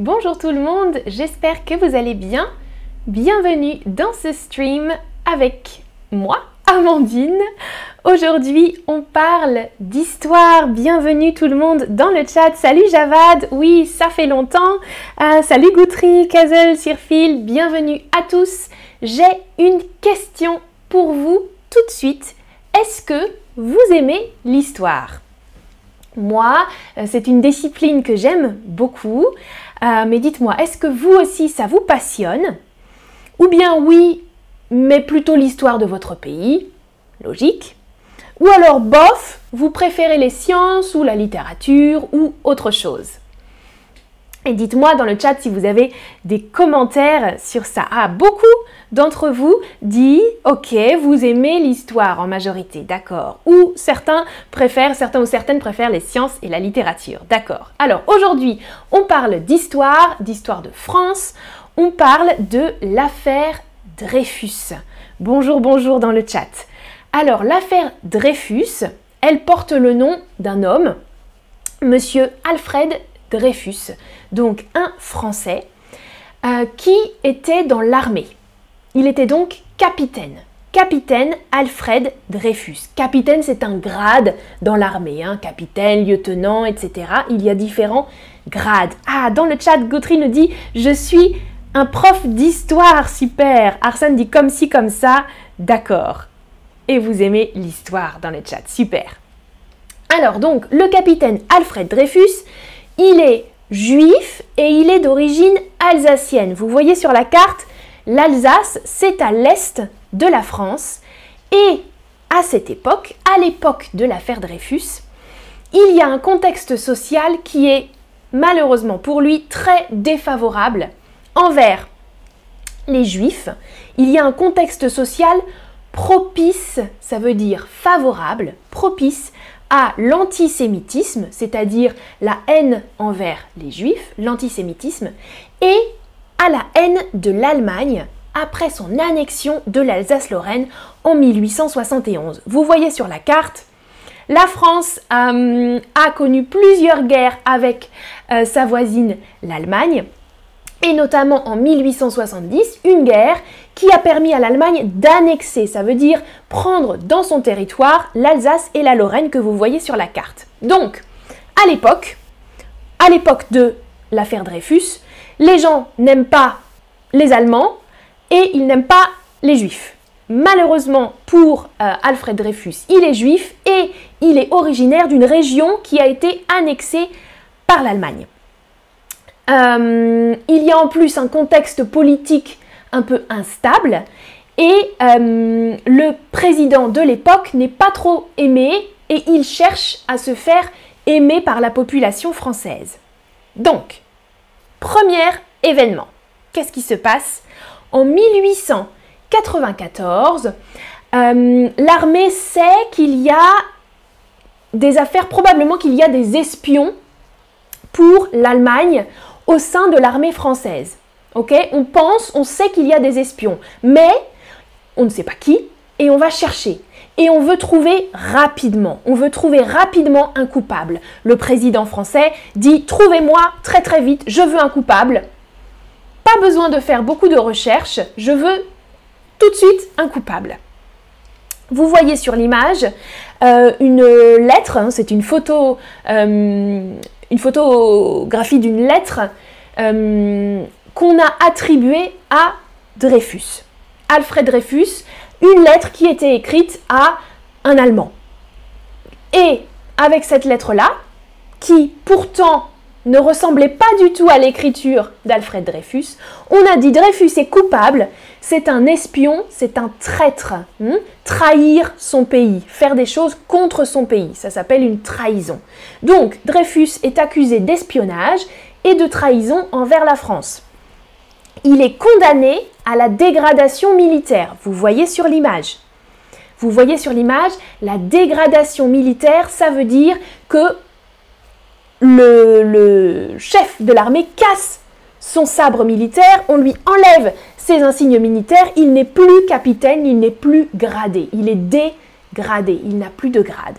Bonjour tout le monde, j'espère que vous allez bien. Bienvenue dans ce stream avec moi, Amandine. Aujourd'hui, on parle d'histoire. Bienvenue tout le monde dans le chat. Salut Javad, oui, ça fait longtemps. Euh, salut Goutry, Kazel, Sirfil, bienvenue à tous. J'ai une question pour vous tout de suite. Est-ce que vous aimez l'histoire? Moi, euh, c'est une discipline que j'aime beaucoup. Euh, mais dites-moi, est-ce que vous aussi ça vous passionne Ou bien oui, mais plutôt l'histoire de votre pays Logique. Ou alors bof, vous préférez les sciences ou la littérature ou autre chose et dites-moi dans le chat si vous avez des commentaires sur ça. Ah, beaucoup d'entre vous disent OK, vous aimez l'histoire en majorité, d'accord. Ou certains préfèrent, certains ou certaines préfèrent les sciences et la littérature, d'accord. Alors aujourd'hui, on parle d'histoire, d'histoire de France. On parle de l'affaire Dreyfus. Bonjour, bonjour dans le chat. Alors l'affaire Dreyfus, elle porte le nom d'un homme, monsieur Alfred Dreyfus, donc un Français, euh, qui était dans l'armée. Il était donc capitaine. Capitaine Alfred Dreyfus. Capitaine, c'est un grade dans l'armée. Hein. capitaine, lieutenant, etc. Il y a différents grades. Ah, dans le chat, Gautry nous dit Je suis un prof d'histoire, super. Arsène dit comme ci, comme ça. D'accord. Et vous aimez l'histoire dans le chat, super. Alors, donc, le capitaine Alfred Dreyfus, il est juif et il est d'origine alsacienne. Vous voyez sur la carte, l'Alsace, c'est à l'est de la France. Et à cette époque, à l'époque de l'affaire Dreyfus, il y a un contexte social qui est malheureusement pour lui très défavorable envers les juifs. Il y a un contexte social propice, ça veut dire favorable, propice à l'antisémitisme, c'est-à-dire la haine envers les juifs, l'antisémitisme, et à la haine de l'Allemagne après son annexion de l'Alsace-Lorraine en 1871. Vous voyez sur la carte, la France euh, a connu plusieurs guerres avec euh, sa voisine l'Allemagne, et notamment en 1870, une guerre qui a permis à l'Allemagne d'annexer, ça veut dire prendre dans son territoire l'Alsace et la Lorraine que vous voyez sur la carte. Donc, à l'époque, à l'époque de l'affaire Dreyfus, les gens n'aiment pas les Allemands et ils n'aiment pas les Juifs. Malheureusement pour euh, Alfred Dreyfus, il est juif et il est originaire d'une région qui a été annexée par l'Allemagne. Euh, il y a en plus un contexte politique un peu instable et euh, le président de l'époque n'est pas trop aimé et il cherche à se faire aimer par la population française. Donc, premier événement. Qu'est-ce qui se passe? En 1894, euh, l'armée sait qu'il y a des affaires, probablement qu'il y a des espions pour l'Allemagne au sein de l'armée française. On pense, on sait qu'il y a des espions, mais on ne sait pas qui et on va chercher. Et on veut trouver rapidement, on veut trouver rapidement un coupable. Le président français dit Trouvez-moi très très vite, je veux un coupable. Pas besoin de faire beaucoup de recherches, je veux tout de suite un coupable. Vous voyez sur l'image euh, une lettre, hein, c'est une photo, euh, photographie d'une lettre euh, qu'on a attribuée à Dreyfus. Alfred Dreyfus, une lettre qui était écrite à un Allemand. Et avec cette lettre-là, qui pourtant ne ressemblait pas du tout à l'écriture d'Alfred Dreyfus, on a dit Dreyfus est coupable, c'est un espion, c'est un traître. Hmm? Trahir son pays, faire des choses contre son pays, ça s'appelle une trahison. Donc Dreyfus est accusé d'espionnage et de trahison envers la France. Il est condamné à la dégradation militaire. Vous voyez sur l'image. Vous voyez sur l'image, la dégradation militaire, ça veut dire que le, chef de l'armée casse son sabre militaire, on lui enlève ses insignes militaires, il n'est plus capitaine, il n'est plus gradé, il est dégradé, il n'a plus de grade.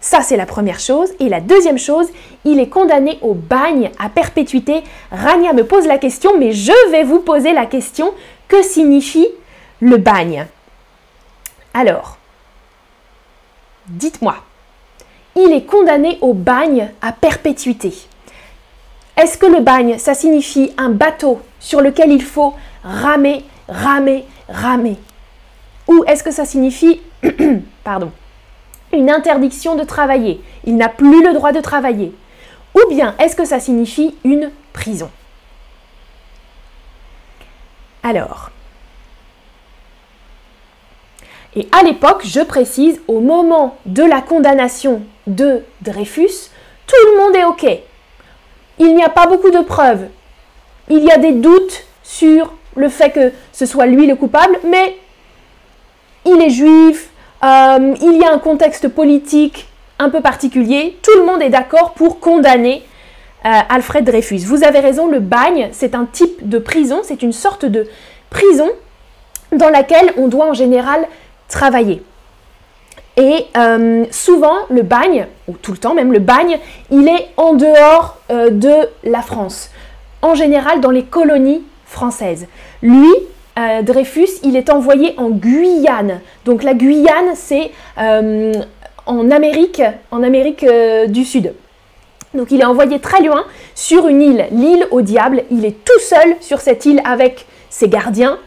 Ça, c'est la première chose. Et la deuxième chose, il est condamné au bagne à perpétuité. Rania me pose la question, mais je vais vous poser la question. Que signifie le bagne? Alors, dites-moi, il est condamné au bagne à perpétuité. Est-ce que le bagne, ça signifie un bateau sur lequel il faut ramer, ramer, ramer? Ou est-ce que ça signifie, pardon, une interdiction de travailler? Il n'a plus le droit de travailler. Ou bien est-ce que ça signifie une prison? Alors, et à l'époque, je précise, au moment de la condamnation de Dreyfus, tout le monde est OK. Il n'y a pas beaucoup de preuves. Il y a des doutes sur le fait que ce soit lui le coupable, mais il est juif, euh, il y a un contexte politique un peu particulier, tout le monde est d'accord pour condamner euh, Alfred Dreyfus. Vous avez raison, le bagne, c'est un type de prison, c'est une sorte de prison dans laquelle on doit en général travailler. Et euh, souvent, le bagne, ou tout le temps même, le bagne, il est en dehors de la France. En général, dans les colonies françaises. Lui, euh, Dreyfus, il est envoyé en Guyane. Donc la Guyane, c'est euh, en Amérique, en Amérique euh, du Sud. Donc il est envoyé très loin sur une île, l'île au diable. Il est tout seul sur cette île avec ses gardiens.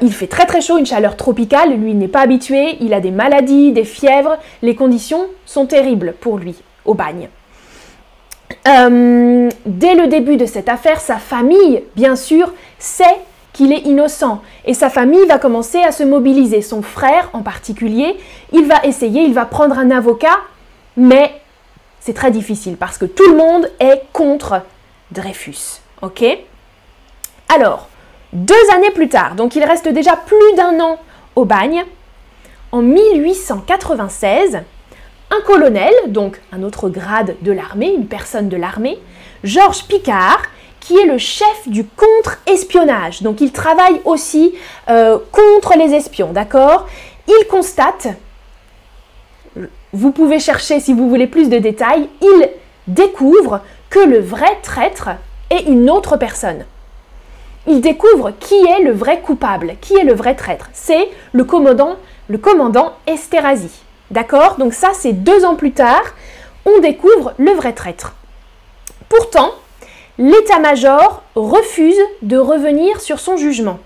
Il fait très très chaud, une chaleur tropicale. Lui n'est pas habitué. Il a des maladies, des fièvres. Les conditions sont terribles pour lui au bagne. dès le début de cette affaire, sa famille, bien sûr, sait qu'il est innocent. Et sa famille va commencer à se mobiliser. Son frère en particulier, il va essayer, il va prendre un avocat, mais c'est très difficile parce que tout le monde est contre Dreyfus. Ok? Alors, deux années plus tard, donc il reste déjà plus d'un an au bagne, en 1896, un colonel, donc un autre grade de l'armée, une personne de l'armée, Georges Picard, qui est le chef du contre-espionnage. Donc il travaille aussi euh, contre les espions, d'accord? Il constate, vous pouvez chercher si vous voulez plus de détails, il découvre que le vrai traître est une autre personne. Il découvre qui est le vrai coupable, qui est le vrai traître. C'est le commandant, le commandant Esterhazy. D'accord? Donc ça, c'est deux ans plus tard, on découvre le vrai traître. Pourtant, l'état-major refuse de revenir sur son jugement.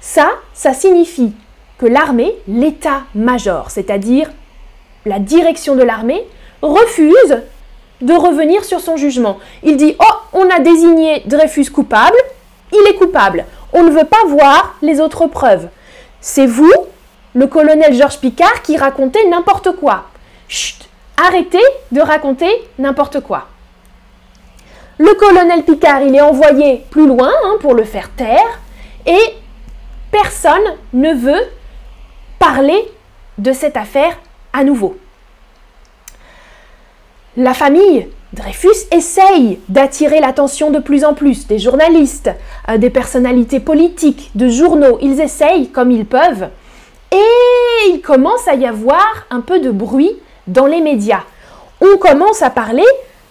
Ça, ça signifie que l'armée, l'état-major, c'est-à-dire la direction de l'armée, refuse de revenir sur son jugement. Il dit Oh, on a désigné Dreyfus coupable, il est coupable. On ne veut pas voir les autres preuves. C'est vous, le colonel Georges Picard, qui racontez n'importe quoi. Chut, arrêtez de raconter n'importe quoi. Le colonel Picard, il est envoyé plus loin hein, pour le faire taire et personne ne veut parler de cette affaire à nouveau. La famille Dreyfus essaye d'attirer l'attention de plus en plus des journalistes, euh, des personnalités politiques, de journaux. Ils essayent comme ils peuvent. Et il commence à y avoir un peu de bruit dans les médias. On commence à parler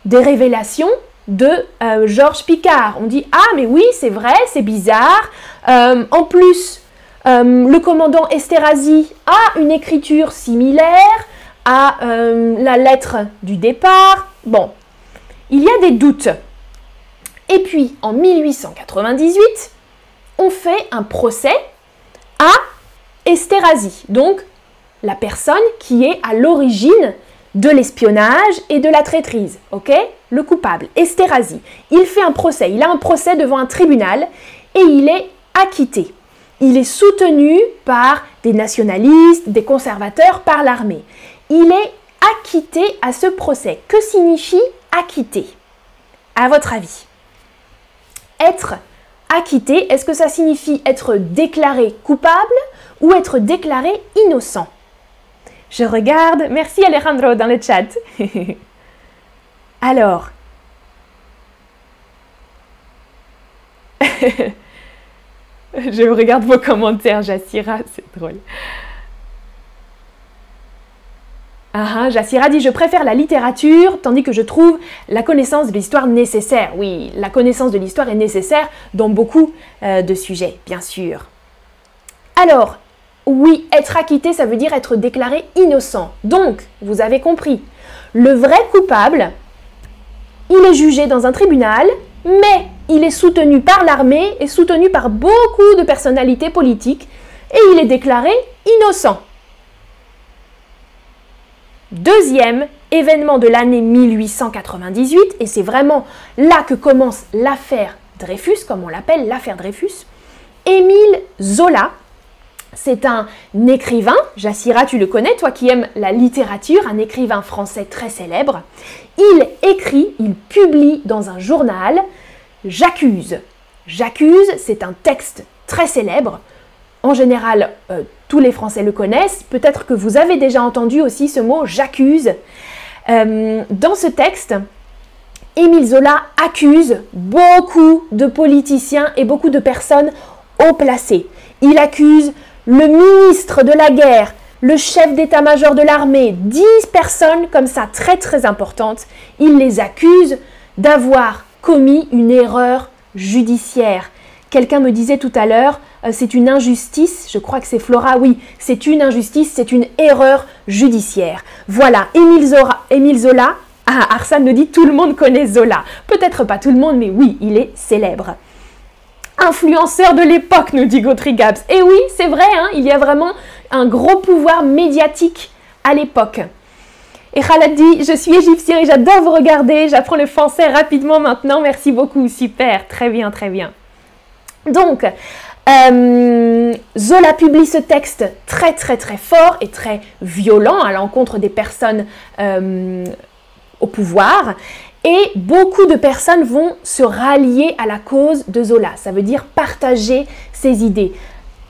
des révélations de euh, Georges Picard. On dit Ah, mais oui, c'est vrai, c'est bizarre. Euh, en plus, le commandant Esterhazy a une écriture similaire à la lettre du départ. Bon, il y a des doutes. Et puis, en 1898, on fait un procès à Esterhazy, donc la personne qui est à l'origine de l'espionnage et de la traîtrise, ok? Le coupable, Esterhazy, il fait un procès, il a un procès devant un tribunal et il est acquitté. Il est soutenu par des nationalistes, des conservateurs, par l'armée. Il est acquitté à ce procès. Que signifie acquitté? À votre avis Être acquitté, est-ce que ça signifie être déclaré coupable ou être déclaré innocent? Je regarde. Merci Alejandro dans le chat. Alors. Je regarde vos commentaires, Jassira, c'est drôle. Ah, ah, Jassira dit Je préfère la littérature, tandis que je trouve la connaissance de l'histoire nécessaire. Oui, la connaissance de l'histoire est nécessaire dans beaucoup euh, de sujets, bien sûr. Alors, oui, être acquitté, ça veut dire être déclaré innocent. Donc, vous avez compris, le vrai coupable, il est jugé dans un tribunal, mais il est soutenu par l'armée et soutenu par beaucoup de personnalités politiques, et il est déclaré innocent. Deuxième événement de l'année 1898, et c'est vraiment là que commence l'affaire Dreyfus, comme on l'appelle l'affaire Dreyfus, Émile Zola, c'est un écrivain, Jassira, tu le connais, toi qui aimes la littérature, un écrivain français très célèbre. Il écrit, il publie dans un journal J'accuse. J'accuse, c'est un texte très célèbre. En général, euh, tous les Français le connaissent. Peut-être que vous avez déjà entendu aussi ce mot j'accuse. Euh, dans ce texte, Émile Zola accuse beaucoup de politiciens et beaucoup de personnes haut placées. Il accuse le ministre de la guerre, le chef d'état-major de l'armée, dix personnes comme ça très très importantes. Il les accuse d'avoir commis une erreur judiciaire. Quelqu'un me disait tout à l'heure, c'est une injustice, je crois que c'est Flora, oui, c'est une injustice, c'est une erreur judiciaire. Voilà, Émile Zola, Émile Zola ah, Arsène nous dit tout le monde connaît Zola. Peut-être pas tout le monde, mais oui, il est célèbre. Influenceur de l'époque, nous dit Gautry Gabs. Et oui, c'est vrai, hein, il y a vraiment un gros pouvoir médiatique à l'époque. Et Khaled dit Je suis égyptien et j'adore vous regarder. J'apprends le français rapidement maintenant. Merci beaucoup. Super. Très bien, très bien. Donc, euh, Zola publie ce texte très très très fort et très violent à l'encontre des personnes euh, au pouvoir et beaucoup de personnes vont se rallier à la cause de Zola. Ça veut dire partager ses idées,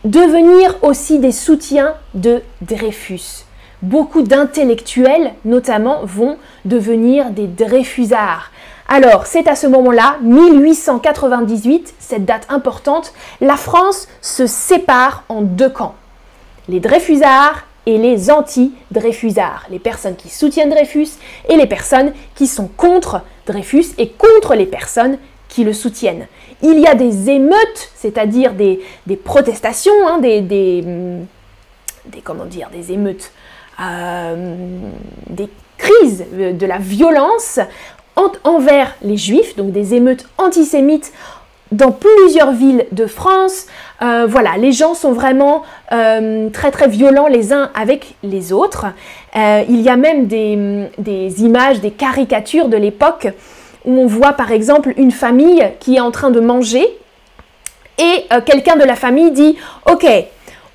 devenir aussi des soutiens de Dreyfus. Beaucoup d'intellectuels notamment vont devenir des Dreyfusards. Alors, c'est à ce moment-là, 1898, cette date importante, la France se sépare en deux camps. Les Dreyfusards et les anti-Dreyfusards, les personnes qui soutiennent Dreyfus et les personnes qui sont contre Dreyfus et contre les personnes qui le soutiennent. Il y a des émeutes, c'est-à-dire des, protestations, hein, des, des, comment dire, des émeutes, euh, des crises de la violence envers les juifs, donc des émeutes antisémites dans plusieurs villes de France. Euh, voilà, les gens sont vraiment euh, très très violents les uns avec les autres. Euh, il y a même des, des images, des caricatures de l'époque où on voit par exemple une famille qui est en train de manger et quelqu'un de la famille dit Ok,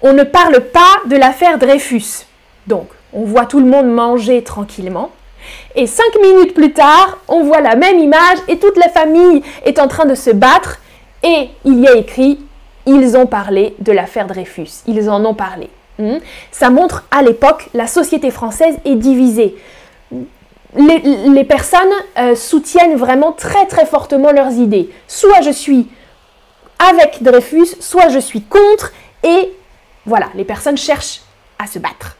on ne parle pas de l'affaire Dreyfus. Donc, on voit tout le monde manger tranquillement. Et cinq minutes plus tard, on voit la même image et toute la famille est en train de se battre. Et il y a écrit, ils ont parlé de l'affaire Dreyfus. Ils en ont parlé. Hmm? Ça montre à l'époque, la société française est divisée. Les, personnes euh, soutiennent vraiment très très fortement leurs idées. Soit je suis avec Dreyfus, soit je suis contre. Et voilà, les personnes cherchent à se battre.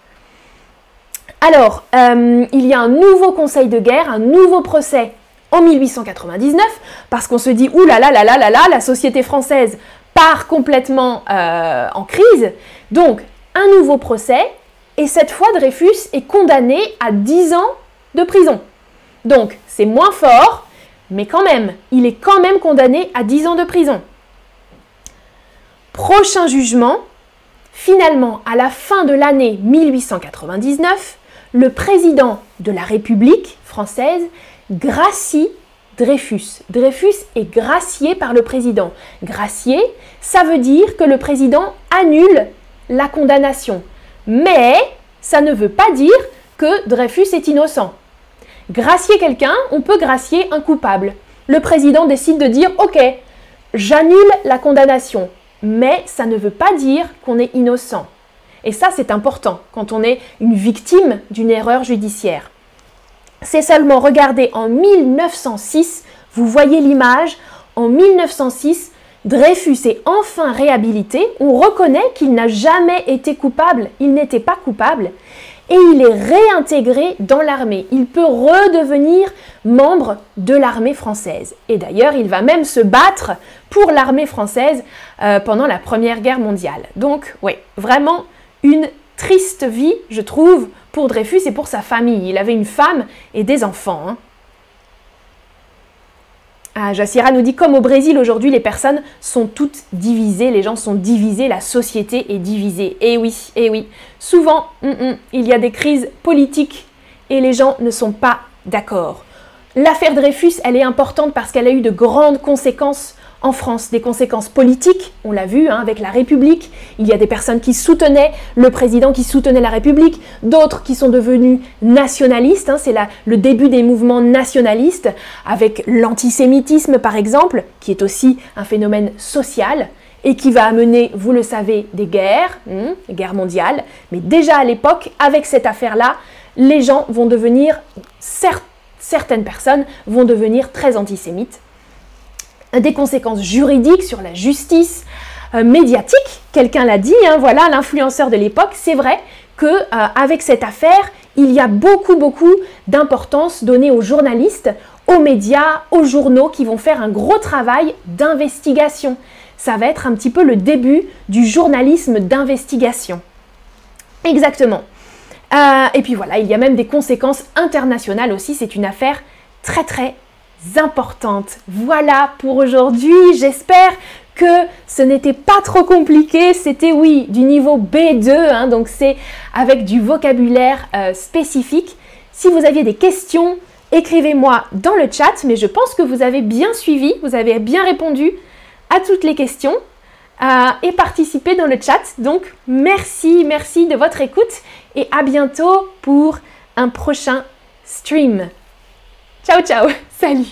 Alors, euh, il y a un nouveau conseil de guerre, un nouveau procès en 1899, parce qu'on se dit, ouh la société française part complètement euh, en crise. Donc, un nouveau procès, et cette fois, Dreyfus est condamné à 10 ans de prison. Donc, c'est moins fort, mais quand même, il est quand même condamné à 10 ans de prison. Prochain jugement, finalement, à la fin de l'année 1899, le président de la République française gracie Dreyfus. Dreyfus est gracié par le président. Gracié, ça veut dire que le président annule la condamnation. Mais ça ne veut pas dire que Dreyfus est innocent. Gracier quelqu'un, on peut gracier un coupable. Le président décide de dire OK, j'annule la condamnation. Mais ça ne veut pas dire qu'on est innocent. Et ça, c'est important quand on est une victime d'une erreur judiciaire. C'est seulement, regardez, en 1906, vous voyez l'image, en 1906, Dreyfus est enfin réhabilité, on reconnaît qu'il n'a jamais été coupable, il n'était pas coupable, et il est réintégré dans l'armée. Il peut redevenir membre de l'armée française. Et d'ailleurs, il va même se battre pour l'armée française euh, pendant la Première Guerre mondiale. Donc, oui, vraiment une triste vie, je trouve, pour Dreyfus et pour sa famille. Il avait une femme et des enfants. Hein. Ah, Jassira nous dit comme au Brésil aujourd'hui, les personnes sont toutes divisées, les gens sont divisés, la société est divisée. Et eh oui, et eh oui. Souvent, mm, mm, il y a des crises politiques et les gens ne sont pas d'accord. L'affaire Dreyfus, elle est importante parce qu'elle a eu de grandes conséquences en France des conséquences politiques, on l'a vu hein, avec la République, il y a des personnes qui soutenaient le président, qui soutenaient la République, d'autres qui sont devenus nationalistes, hein, c'est le début des mouvements nationalistes, avec l'antisémitisme par exemple, qui est aussi un phénomène social et qui va amener, vous le savez, des guerres, hein, des guerres mondiales, mais déjà à l'époque, avec cette affaire-là, les gens vont devenir, certaines personnes vont devenir très antisémites des conséquences juridiques sur la justice euh, médiatique. Quelqu'un l'a dit, hein, voilà, l'influenceur de l'époque. C'est vrai que euh, avec cette affaire, il y a beaucoup, beaucoup d'importance donnée aux journalistes, aux médias, aux journaux qui vont faire un gros travail d'investigation. Ça va être un petit peu le début du journalisme d'investigation. Exactement. Euh, et puis voilà, il y a même des conséquences internationales aussi. C'est une affaire très très importantes. Voilà pour aujourd'hui. J'espère que ce n'était pas trop compliqué. C'était oui du niveau B2, hein, donc c'est avec du vocabulaire euh, spécifique. Si vous aviez des questions, écrivez-moi dans le chat, mais je pense que vous avez bien suivi, vous avez bien répondu à toutes les questions euh, et participé dans le chat. Donc merci, merci de votre écoute et à bientôt pour un prochain stream. Ciao, ciao. Salut.